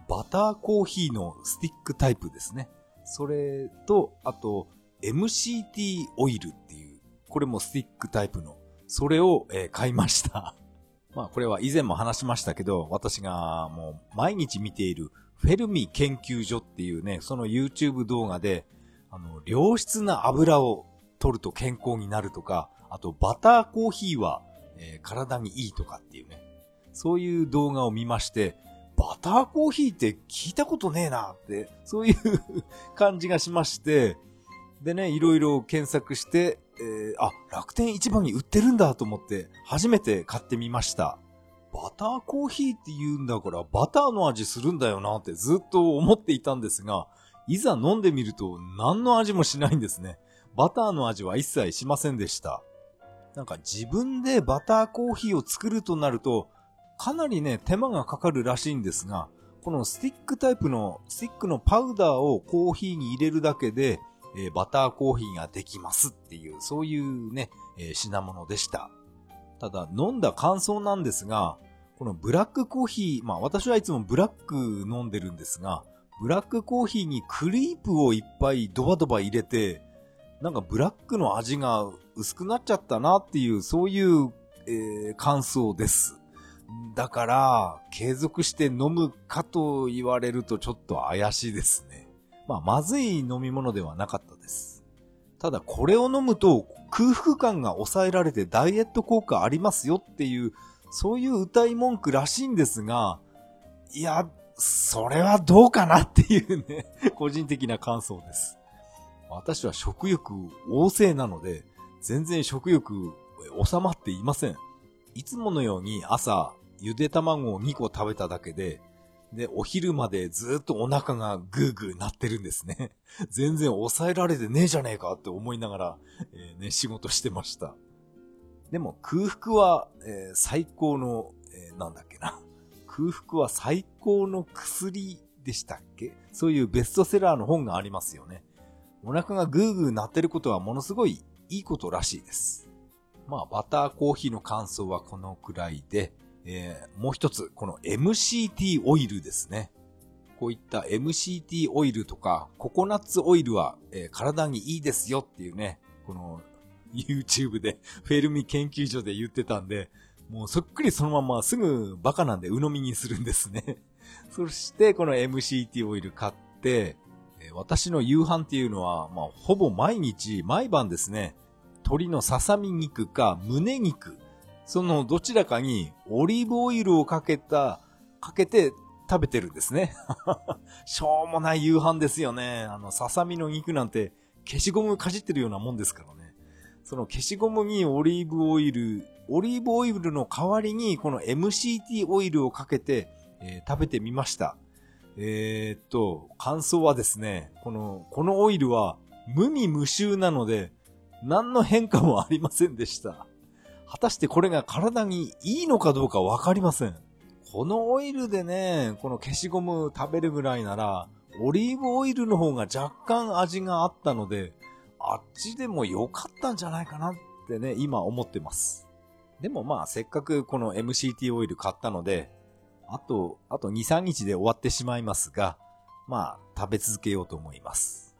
バターコーヒーのスティックタイプですね。それと、あと、MCT オイルっていう、これもスティックタイプの、それを、え買いました。[laughs] まあこれは以前も話しましたけど、私がもう毎日見ているフェルミ研究所っていうね、その YouTube 動画で、あの、良質な油を取ると健康になるとか、あとバターコーヒーは、えー、体にいいとかっていうね、そういう動画を見まして、バターコーヒーって聞いたことねえなって、そういう感じがしまして、でね、いろいろ検索して、えー、あ、楽天市場に売ってるんだと思って、初めて買ってみました。バターコーヒーって言うんだから、バターの味するんだよなってずっと思っていたんですが、いざ飲んでみると何の味もしないんですね。バターの味は一切しませんでした。なんか自分でバターコーヒーを作るとなると、かなりね、手間がかかるらしいんですが、このスティックタイプの、スティックのパウダーをコーヒーに入れるだけで、えー、バターコーヒーができますっていう、そういうね、えー、品物でした。ただ、飲んだ感想なんですが、このブラックコーヒー、まあ私はいつもブラック飲んでるんですが、ブラックコーヒーにクリープをいっぱいドバドバ入れて、なんかブラックの味が薄くなっちゃったなっていう、そういう、えー、感想です。だから、継続して飲むかと言われるとちょっと怪しいですね。まあ、まずい飲み物ではなかったです。ただ、これを飲むと空腹感が抑えられてダイエット効果ありますよっていう、そういう歌い文句らしいんですが、いや、それはどうかなっていうね、個人的な感想です。私は食欲旺盛なので、全然食欲収まっていません。いつものように朝、ゆで卵を2個食べただけで、で、お昼までずっとお腹がグーグーなってるんですね。[laughs] 全然抑えられてねえじゃねえかって思いながら、えー、ね、仕事してました。でも空腹は、えー、最高の、えー、なんだっけな。[laughs] 空腹は最高の薬でしたっけ？そういうベストセラーの本がありますよね。お腹がグーグー鳴ってることはものすごいいいことらしいです。まあ、バターコーヒーの感想はこのくらいで、えー、もう一つ、この MCT オイルですね。こういった MCT オイルとか、ココナッツオイルは、えー、体にいいですよっていうね、この YouTube でフェルミ研究所で言ってたんで、もうそっくりそのまますぐバカなんで鵜呑みにするんですね。そしてこの MCT オイル買って、私の夕飯っていうのは、まあ、ほぼ毎日、毎晩ですね、鶏のささみ肉か胸肉、そのどちらかにオリーブオイルをかけた、かけて食べてるんですね。[laughs] しょうもない夕飯ですよね。あの、ささみの肉なんて消しゴムかじってるようなもんですからね。その消しゴムにオリーブオイル、オリーブオイルの代わりにこの MCT オイルをかけて、えー、食べてみました。えー、っと、感想はですね、この、このオイルは無味無臭なので、何の変化もありませんでした。果たしてこれが体にいいのかどうかわかりません。このオイルでね、この消しゴム食べるぐらいなら、オリーブオイルの方が若干味があったので、あっちでも良かったんじゃないかなってね、今思ってます。でもまあせっかくこの MCT オイル買ったので、あと、あと2、3日で終わってしまいますが、まあ食べ続けようと思います。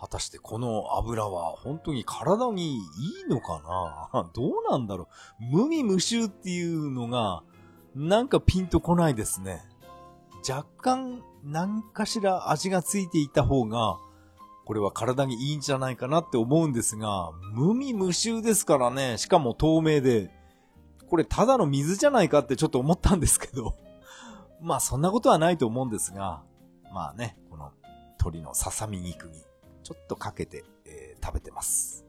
果たしてこの油は本当に体にいいのかな？[laughs] どうなんだろう？無味無臭っていうのがなんかピンとこないですね。若干何かしら味がついていた方がこれは体にいいんじゃないかなって思うんですが、無味無臭ですからね。しかも透明で。これただの水じゃないかってちょっと思ったんですけど。まあそんなことはないと思うんですが、まあね、この鶏のささみ肉にちょっとかけて、えー、食べてます。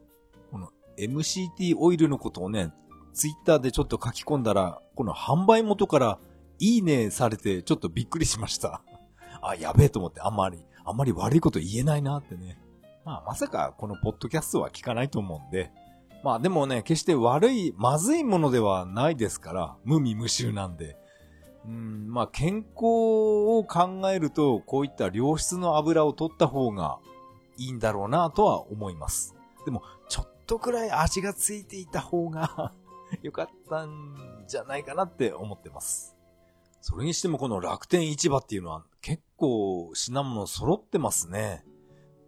この MCT オイルのことをね、ツイッターでちょっと書き込んだら、この販売元からいいねされてちょっとびっくりしました。[laughs] あ、やべえと思ってあんまり、あんまり悪いこと言えないなってね。まあまさかこのポッドキャストは聞かないと思うんで。まあでもね、決して悪い、まずいものではないですから、無味無臭なんで。うん、まあ健康を考えると、こういった良質の油を取った方がいいんだろうなとは思います。でも、ちょっとくらい味がついていた方が [laughs] よかったんじゃないかなって思ってます。それにしてもこの楽天市場っていうのは結構品物揃ってますね。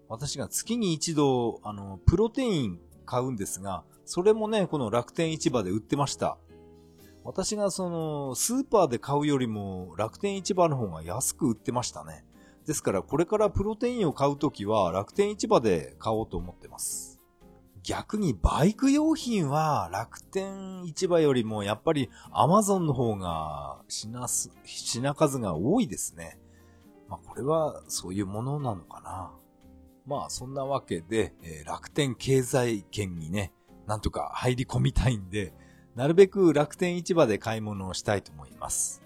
私が月に一度、あの、プロテイン買うんですが、それもね、この楽天市場で売ってました。私がその、スーパーで買うよりも楽天市場の方が安く売ってましたね。ですからこれからプロテインを買うときは楽天市場で買おうと思ってます。逆にバイク用品は楽天市場よりもやっぱりアマゾンの方が品す、品数が多いですね。まあこれはそういうものなのかな。まあそんなわけで、えー、楽天経済圏にね、なんとか入り込みたいんで、なるべく楽天市場で買い物をしたいと思います。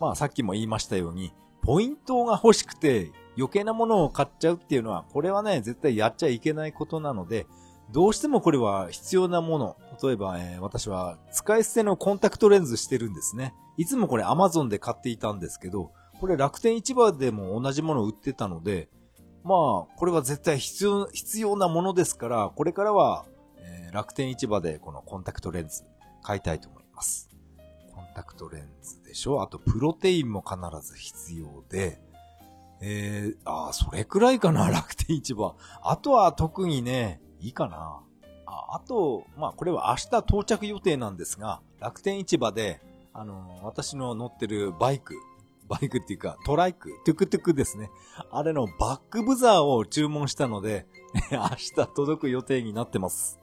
まあさっきも言いましたように、ポイントが欲しくて余計なものを買っちゃうっていうのは、これはね、絶対やっちゃいけないことなので、どうしてもこれは必要なもの。例えば、えー、私は使い捨てのコンタクトレンズしてるんですね。いつもこれ Amazon で買っていたんですけど、これ楽天市場でも同じもの売ってたので、まあ、これは絶対必要、必要なものですから、これからは、えー、楽天市場でこのコンタクトレンズ買いたいと思います。コンタクトレンズでしょ？あと、プロテインも必ず必要で、えー、ああ、それくらいかな、楽天市場。あとは特にね、いいかな。ああと、まあこれは明日到着予定なんですが、楽天市場で、あの、私の乗ってるバイク、バイクっていうかトライク、トゥクトゥクですね。あれのバックブザーを注文したので、[laughs] 明日届く予定になってます。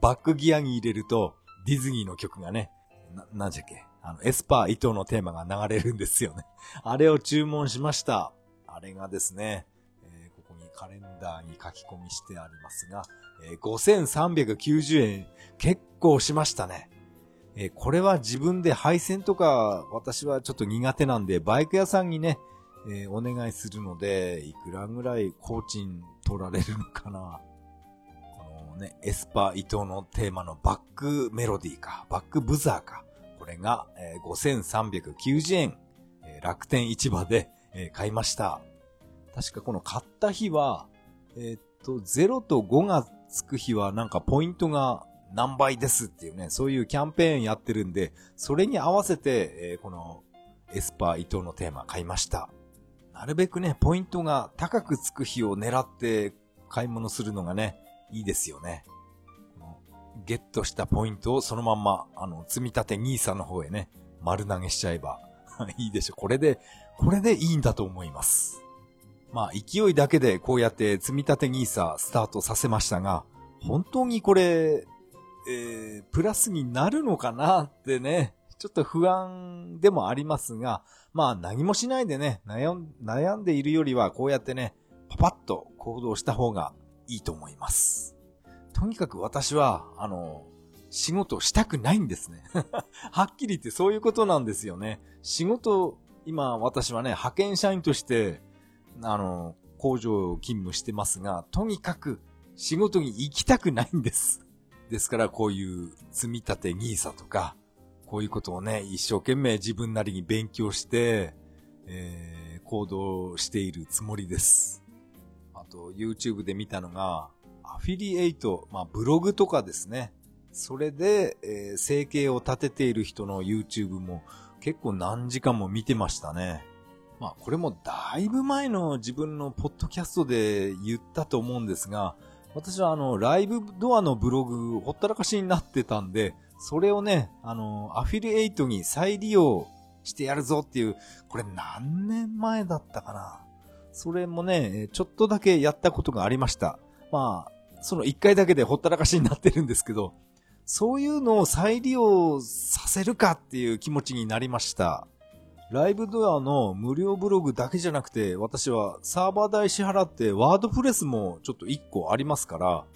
バックギアに入れると、ディズニーの曲がね、な、なんじゃっけ、あの、エスパー伊東のテーマが流れるんですよね。[laughs] あれを注文しました。あれがですね、えー、ここにカレンダーに書き込みしてありますが、えー、5390円、結構しましたね。えー、これは自分で配線とか私はちょっと苦手なんで、バイク屋さんにね、えー、お願いするので、いくらぐらい工賃取られるのかな。ね、エスパー伊藤のテーマのバックメロディーか、バックブザーか。これが、えー、5390円、えー、楽天市場で、えー、買いました。確かこの買った日は、えー、っと、0と5がつく日はなんかポイントが何倍ですっていうね、そういうキャンペーンやってるんで、それに合わせて、えー、このエスパー伊藤のテーマ買いました。なるべくね、ポイントが高くつく日を狙って買い物するのがね、いいですよね。ゲットしたポイントをそのまんま、あの、積み立て NISA の方へね、丸投げしちゃえば [laughs] いいでしょ。これで、これでいいんだと思います。まあ、勢いだけでこうやって積み立て NISA スタートさせましたが、本当にこれ、えー、プラスになるのかなってね、ちょっと不安でもありますが、まあ何もしないでね、悩んでいるよりはこうやってね、パパッと行動した方がいいと思います。とにかく私は、あの、仕事したくないんですね。[laughs] はっきり言ってそういうことなんですよね。仕事、今私はね、派遣社員として、あの、工場勤務してますが、とにかく仕事に行きたくないんです。ですからこういう積み立て NISA とか、こういうことをね、一生懸命自分なりに勉強して、えー、行動しているつもりです。と、YouTube で見たのが、アフィリエイト、まあ、ブログとかですね。それで、えー、生計を立てている人の YouTube も結構何時間も見てましたね。まあ、これもだいぶ前の自分のポッドキャストで言ったと思うんですが、私はあの、ライブドアのブログ、ほったらかしになってたんで、それをね、あの、アフィリエイトに再利用してやるぞっていう、これ何年前だったかな。それもね、ちょっとだけやったことがありました。まあ、その一回だけでほったらかしになってるんですけど、そういうのを再利用させるかっていう気持ちになりました。ライブドアの無料ブログだけじゃなくて、私はサーバー代支払ってワードプレスもちょっと1個ありますから、もう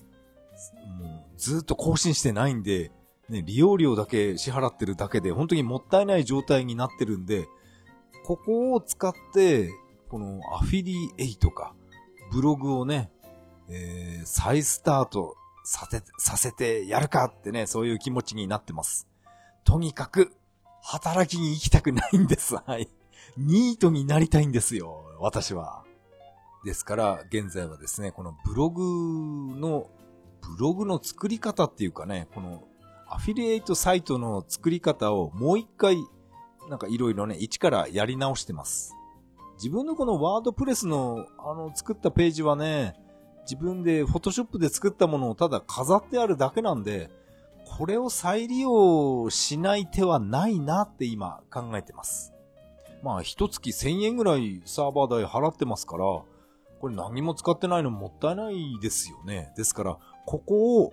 ずっと更新してないんで、ね、利用料だけ支払ってるだけで本当にもったいない状態になってるんで、ここを使って、このアフィリエイトか、ブログをね、えー、再スタートさせ、させてやるかってね、そういう気持ちになってます。とにかく、働きに行きたくないんです。[laughs] はい。ニートになりたいんですよ。私は。ですから、現在はですね、このブログの、ブログの作り方っていうかね、このアフィリエイトサイトの作り方をもう一回、なんかいろいろね、一からやり直してます。自分のこのワードプレスの、あの、作ったページはね、自分でフォトショップで作ったものをただ飾ってあるだけなんで、これを再利用しない手はないなって今考えてます。まあ、一月1000円ぐらいサーバー代払ってますから、これ何も使ってないのもったいないですよね。ですから、ここを、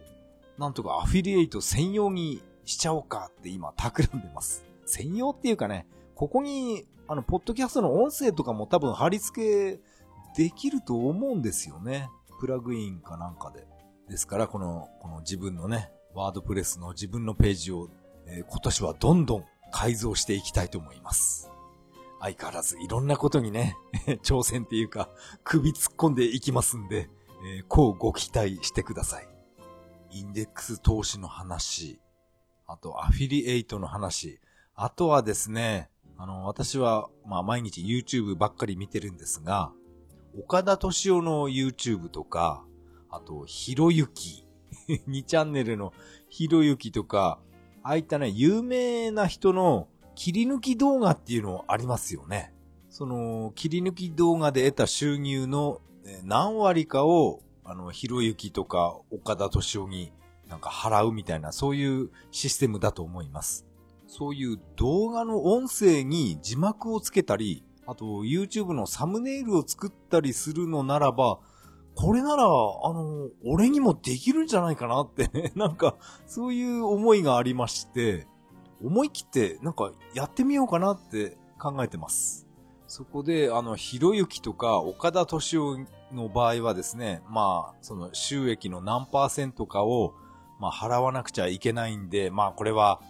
なんとかアフィリエイト専用にしちゃおうかって今企んでます。専用っていうかね、ここに、あの、ポッドキャストの音声とかも多分貼り付けできると思うんですよね。プラグインかなんかで。ですから、この、この自分のね、ワードプレスの自分のページを、えー、今年はどんどん改造していきたいと思います。相変わらずいろんなことにね、[laughs] 挑戦っていうか、首突っ込んでいきますんで、えー、こうご期待してください。インデックス投資の話、あとアフィリエイトの話、あとはですね、あの、私は、まあ毎日 YouTube ばっかり見てるんですが、岡田敏夫の YouTube とか、あと、ひろゆき、[laughs] 2チャンネルのひろゆきとか、ああいったね、有名な人の切り抜き動画っていうのありますよね。その、切り抜き動画で得た収入の何割かを、あの、ひろゆきとか岡田敏夫になんか払うみたいな、そういうシステムだと思います。そういう動画の音声に字幕をつけたり、あと YouTube のサムネイルを作ったりするのならば、これなら、あの、俺にもできるんじゃないかなってね、[laughs] なんか、そういう思いがありまして、思い切って、なんか、やってみようかなって考えてます。そこで、あの、ひろゆきとか岡田敏夫の場合はですね、まあ、その収益の何パーセントかを、まあ、払わなくちゃいけないんで、まあ、これは、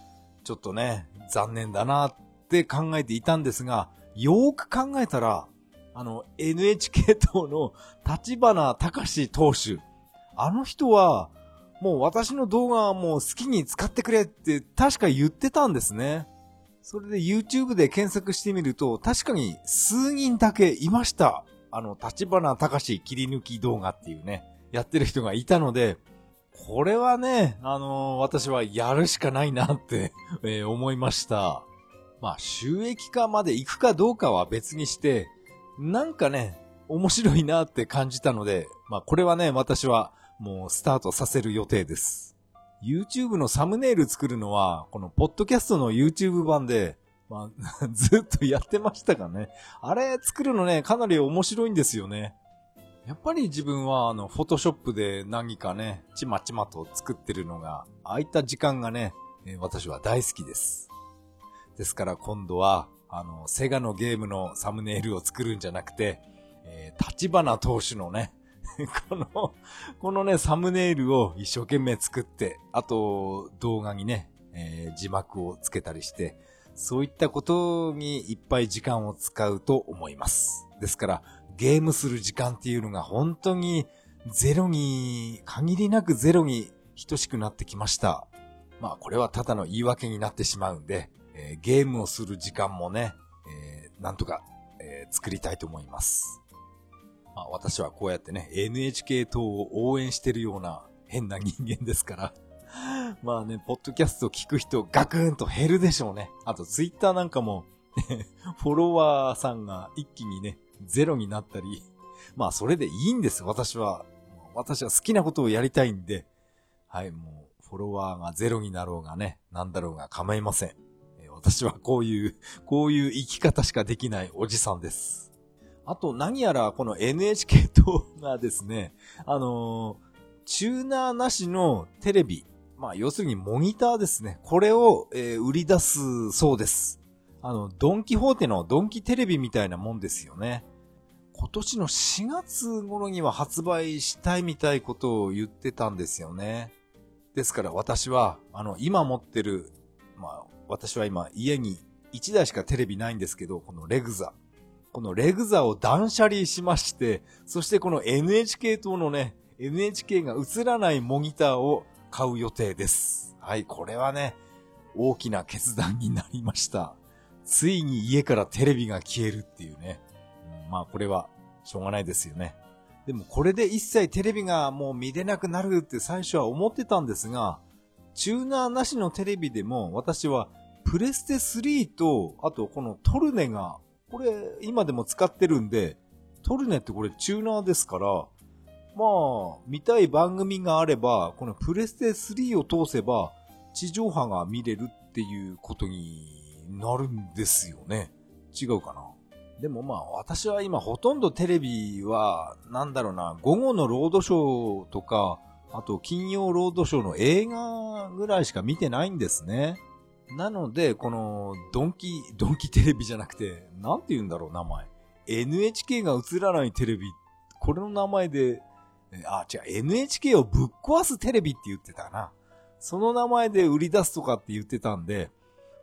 ちょっとね、残念だなって考えていたんですが、よーく考えたら、あの、NHK 党の立花隆投手。あの人は、もう私の動画はもう好きに使ってくれって確か言ってたんですね。それで YouTube で検索してみると、確かに数人だけいました。あの、立花隆切り抜き動画っていうね、やってる人がいたので、これはね、あのー、私はやるしかないなって [laughs] えー、思いました。まあ、収益化まで行くかどうかは別にして、なんかね、面白いなって感じたので、まあ、これはね、私はもうスタートさせる予定です。YouTube のサムネイル作るのは、このポッドキャストの YouTube 版で、まあ、[laughs] ずっとやってましたかね。あれ作るのね、かなり面白いんですよね。やっぱり自分はあの、フォトショップで何かね、ちまちまと作ってるのが、ああいた時間がね、私は大好きです。ですから今度は、あの、セガのゲームのサムネイルを作るんじゃなくて、えー、立花投手のね、[laughs] この、このね、サムネイルを一生懸命作って、あと、動画にね、えー、字幕をつけたりして、そういったことにいっぱい時間を使うと思います。ですから、ゲームする時間っていうのが本当にゼロに、限りなくゼロに等しくなってきました。まあこれはただの言い訳になってしまうんで、えー、ゲームをする時間もね、えー、なんとか、えー、作りたいと思います。まあ、私はこうやってね、NHK 等を応援してるような変な人間ですから。[laughs] まあね、ポッドキャスト聞く人ガクンと減るでしょうね。あとツイッターなんかもフォロワーさんが一気にね、ゼロになったり。[laughs] まあそれでいいんです、私は。私は好きなことをやりたいんで。はい、もう、フォロワーがゼロになろうがね、なんだろうが構いません。私はこういう、[laughs] こういう生き方しかできないおじさんです。あと何やらこの NHK 党がですね、あのー、チューナーなしのテレビ、まあ要するにモニターですね。これを、えー、売り出すそうです。あの、ドンキホーテのドンキテレビみたいなもんですよね。今年の4月頃には発売したいみたいことを言ってたんですよね。ですから私は、あの、今持ってる、まあ、私は今家に1台しかテレビないんですけど、このレグザ。このレグザを断捨離しまして、そしてこの NHK 等のね、NHK が映らないモニターを買う予定です。はい、これはね、大きな決断になりました。ついに家からテレビが消えるっていうね。うん、まあこれはしょうがないですよね。でもこれで一切テレビがもう見れなくなるって最初は思ってたんですが、チューナーなしのテレビでも私はプレステ3と、あとこのトルネが、これ今でも使ってるんで、トルネってこれチューナーですから、まあ、見たい番組があれば、このプレステ3を通せば、地上波が見れるっていうことになるんですよね。違うかな？でもまあ私は今ほとんどテレビは、なんだろうな、午後のロードショーとか、あと金曜ロードショーの映画ぐらいしか見てないんですね。なので、このドンキ、ドンキテレビじゃなくて、なんて言うんだろう、名前。NHK が映らないテレビ。これの名前で、あ、違う、NHK をぶっ壊すテレビって言ってたな。その名前で売り出すとかって言ってたんで、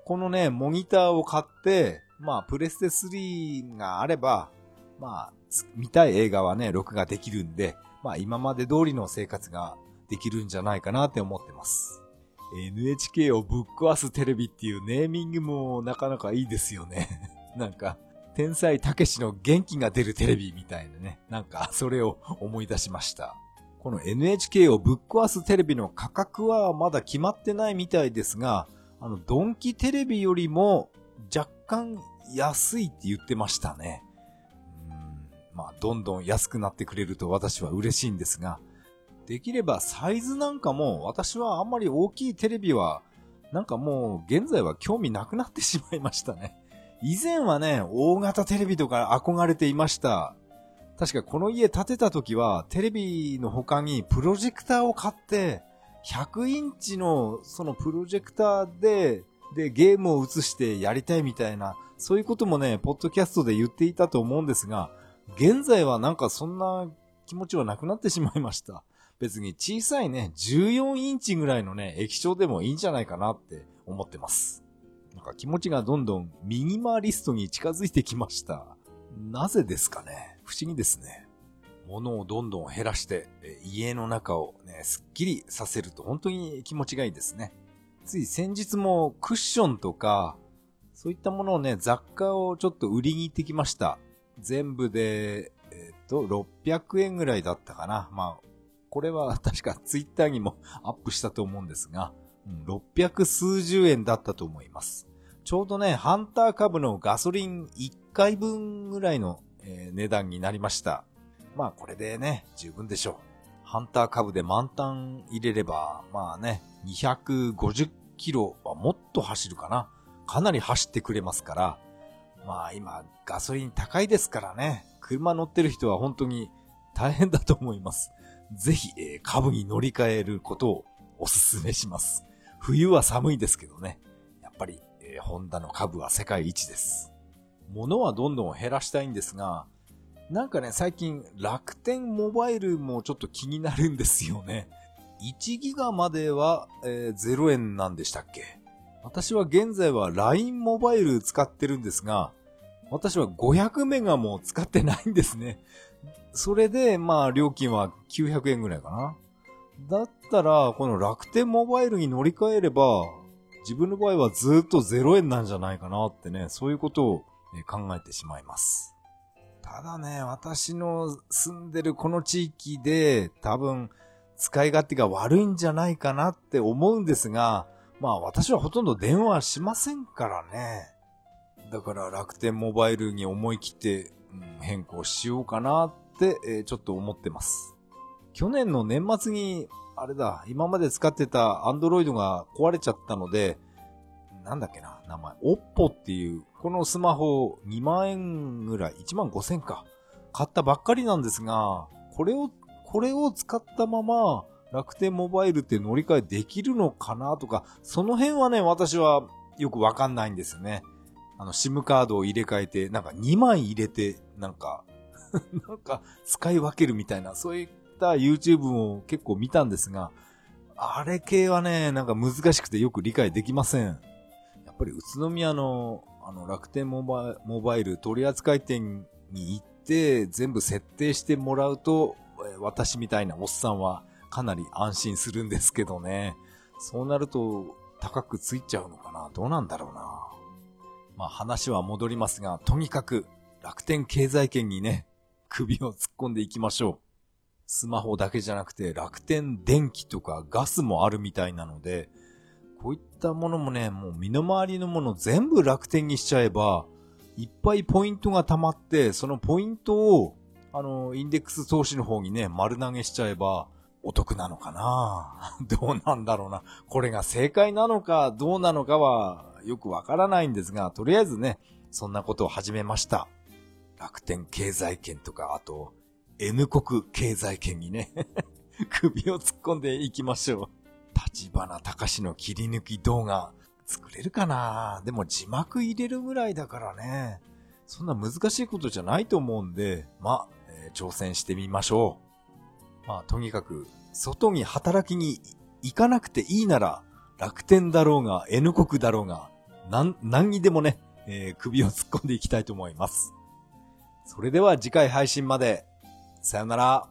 このね、モニターを買って、まあ、プレステ3があれば、まあ、見たい映画はね、録画できるんで、まあ、今まで通りの生活ができるんじゃないかなって思ってます。NHK をぶっ壊すテレビっていうネーミングもなかなかいいですよね。[laughs] なんか、天才たけしの元気が出るテレビみたいなね。なんか、それを思い出しました。この NHK をぶっ壊すテレビの価格はまだ決まってないみたいですが、あの、ドンキテレビよりも若干安いって言ってましたね。うん、まあ、どんどん安くなってくれると私は嬉しいんですが、できればサイズなんかも私はあんまり大きいテレビはなんかもう現在は興味なくなってしまいましたね。以前はね、大型テレビとか憧れていました。確かこの家建てた時はテレビの他にプロジェクターを買って100インチのそのプロジェクターででゲームを映してやりたいみたいなそういうこともね、ポッドキャストで言っていたと思うんですが現在はなんかそんな気持ちはなくなってしまいました。別に小さいね、14インチぐらいのね、液晶でもいいんじゃないかなって思ってます。なんか気持ちがどんどんミニマリストに近づいてきました。なぜですかね？不思議ですね。物をどんどん減らして、家の中をね、すっきりさせると本当に気持ちがいいですね。つい先日もクッションとか、そういったものをね、雑貨をちょっと売りに行ってきました。全部で、えっ、と、600円ぐらいだったかな。まあ、これは [laughs] 確かツイッターにもアップしたと思うんですが、600数十円だったと思います。ちょうどね、ハンター株のガソリン1回分ぐらいの、えー、値段になりました。まあこれでね、十分でしょう。ハンター株で満タン入れれば、まあね、250キロはもっと走るかな。かなり走ってくれますから、まあ今ガソリン高いですからね、車乗ってる人は本当に大変だと思います。ぜひ、えー、株に乗り換えることをお勧めします。冬は寒いですけどね。やっぱり、えー、ホンダの株は世界一です。物はどんどん減らしたいんですが、なんかね、最近楽天モバイルもちょっと気になるんですよね。[laughs] 1ギガまでは、えー、0円なんでしたっけ？私は現在は LINE モバイル使ってるんですが、私は500メガも使ってないんですね。それで、まあ、料金は900円ぐらいかな。だったら、この楽天モバイルに乗り換えれば、自分の場合はずっと0円なんじゃないかなってね、そういうことを考えてしまいます。ただね、私の住んでるこの地域で多分使い勝手が悪いんじゃないかなって思うんですが、まあ私はほとんど電話しませんからね。だから楽天モバイルに思い切って、変更しようかな、えー、ちょっと思ってます。去年の年末に、あれだ、今まで使ってた Android が壊れちゃったので、なんだっけな、名前、Oppo っていう、このスマホ2万円ぐらい、1万5千か、買ったばっかりなんですが、これを、これを使ったまま、楽天モバイルって乗り換えできるのかなとか、その辺はね、私はよくわかんないんですよね。あの、SIM カードを入れ替えて、なんか2枚入れて、なんか、[laughs] なんか使い分けるみたいな、そういった YouTube も結構見たんですが、あれ系はね、なんか難しくてよく理解できません。やっぱり宇都宮のあの楽天モバモバイル取扱店に行って全部設定してもらうと、私みたいなおっさんはかなり安心するんですけどね。そうなると高くついちゃうのかな？どうなんだろうなまあ話は戻りますが、とにかく楽天経済圏にね、首を突っ込んでいきましょう。スマホだけじゃなくて楽天電気とかガスもあるみたいなので、こういったものもね、もう身の回りのもの全部楽天にしちゃえば、いっぱいポイントが溜まって、そのポイントを、あの、インデックス投資の方にね、丸投げしちゃえば、お得なのかな？[laughs] どうなんだろうな？これが正解なのかどうなのかはよくわからないんですが、とりあえずね、そんなことを始めました。楽天経済圏とか、あと、N 国経済圏にね [laughs] 首を突っ込んでいきましょう。立花隆の切り抜き動画作れるかな？でも字幕入れるぐらいだからね。そんな難しいことじゃないと思うんで、まあ、えー、挑戦してみましょう。まあ、とにかく、外に働きに行かなくていいなら、楽天だろうが、N 国だろうが、なん、何にでもね、えー、首を突っ込んでいきたいと思います。それでは次回配信まで。さよなら。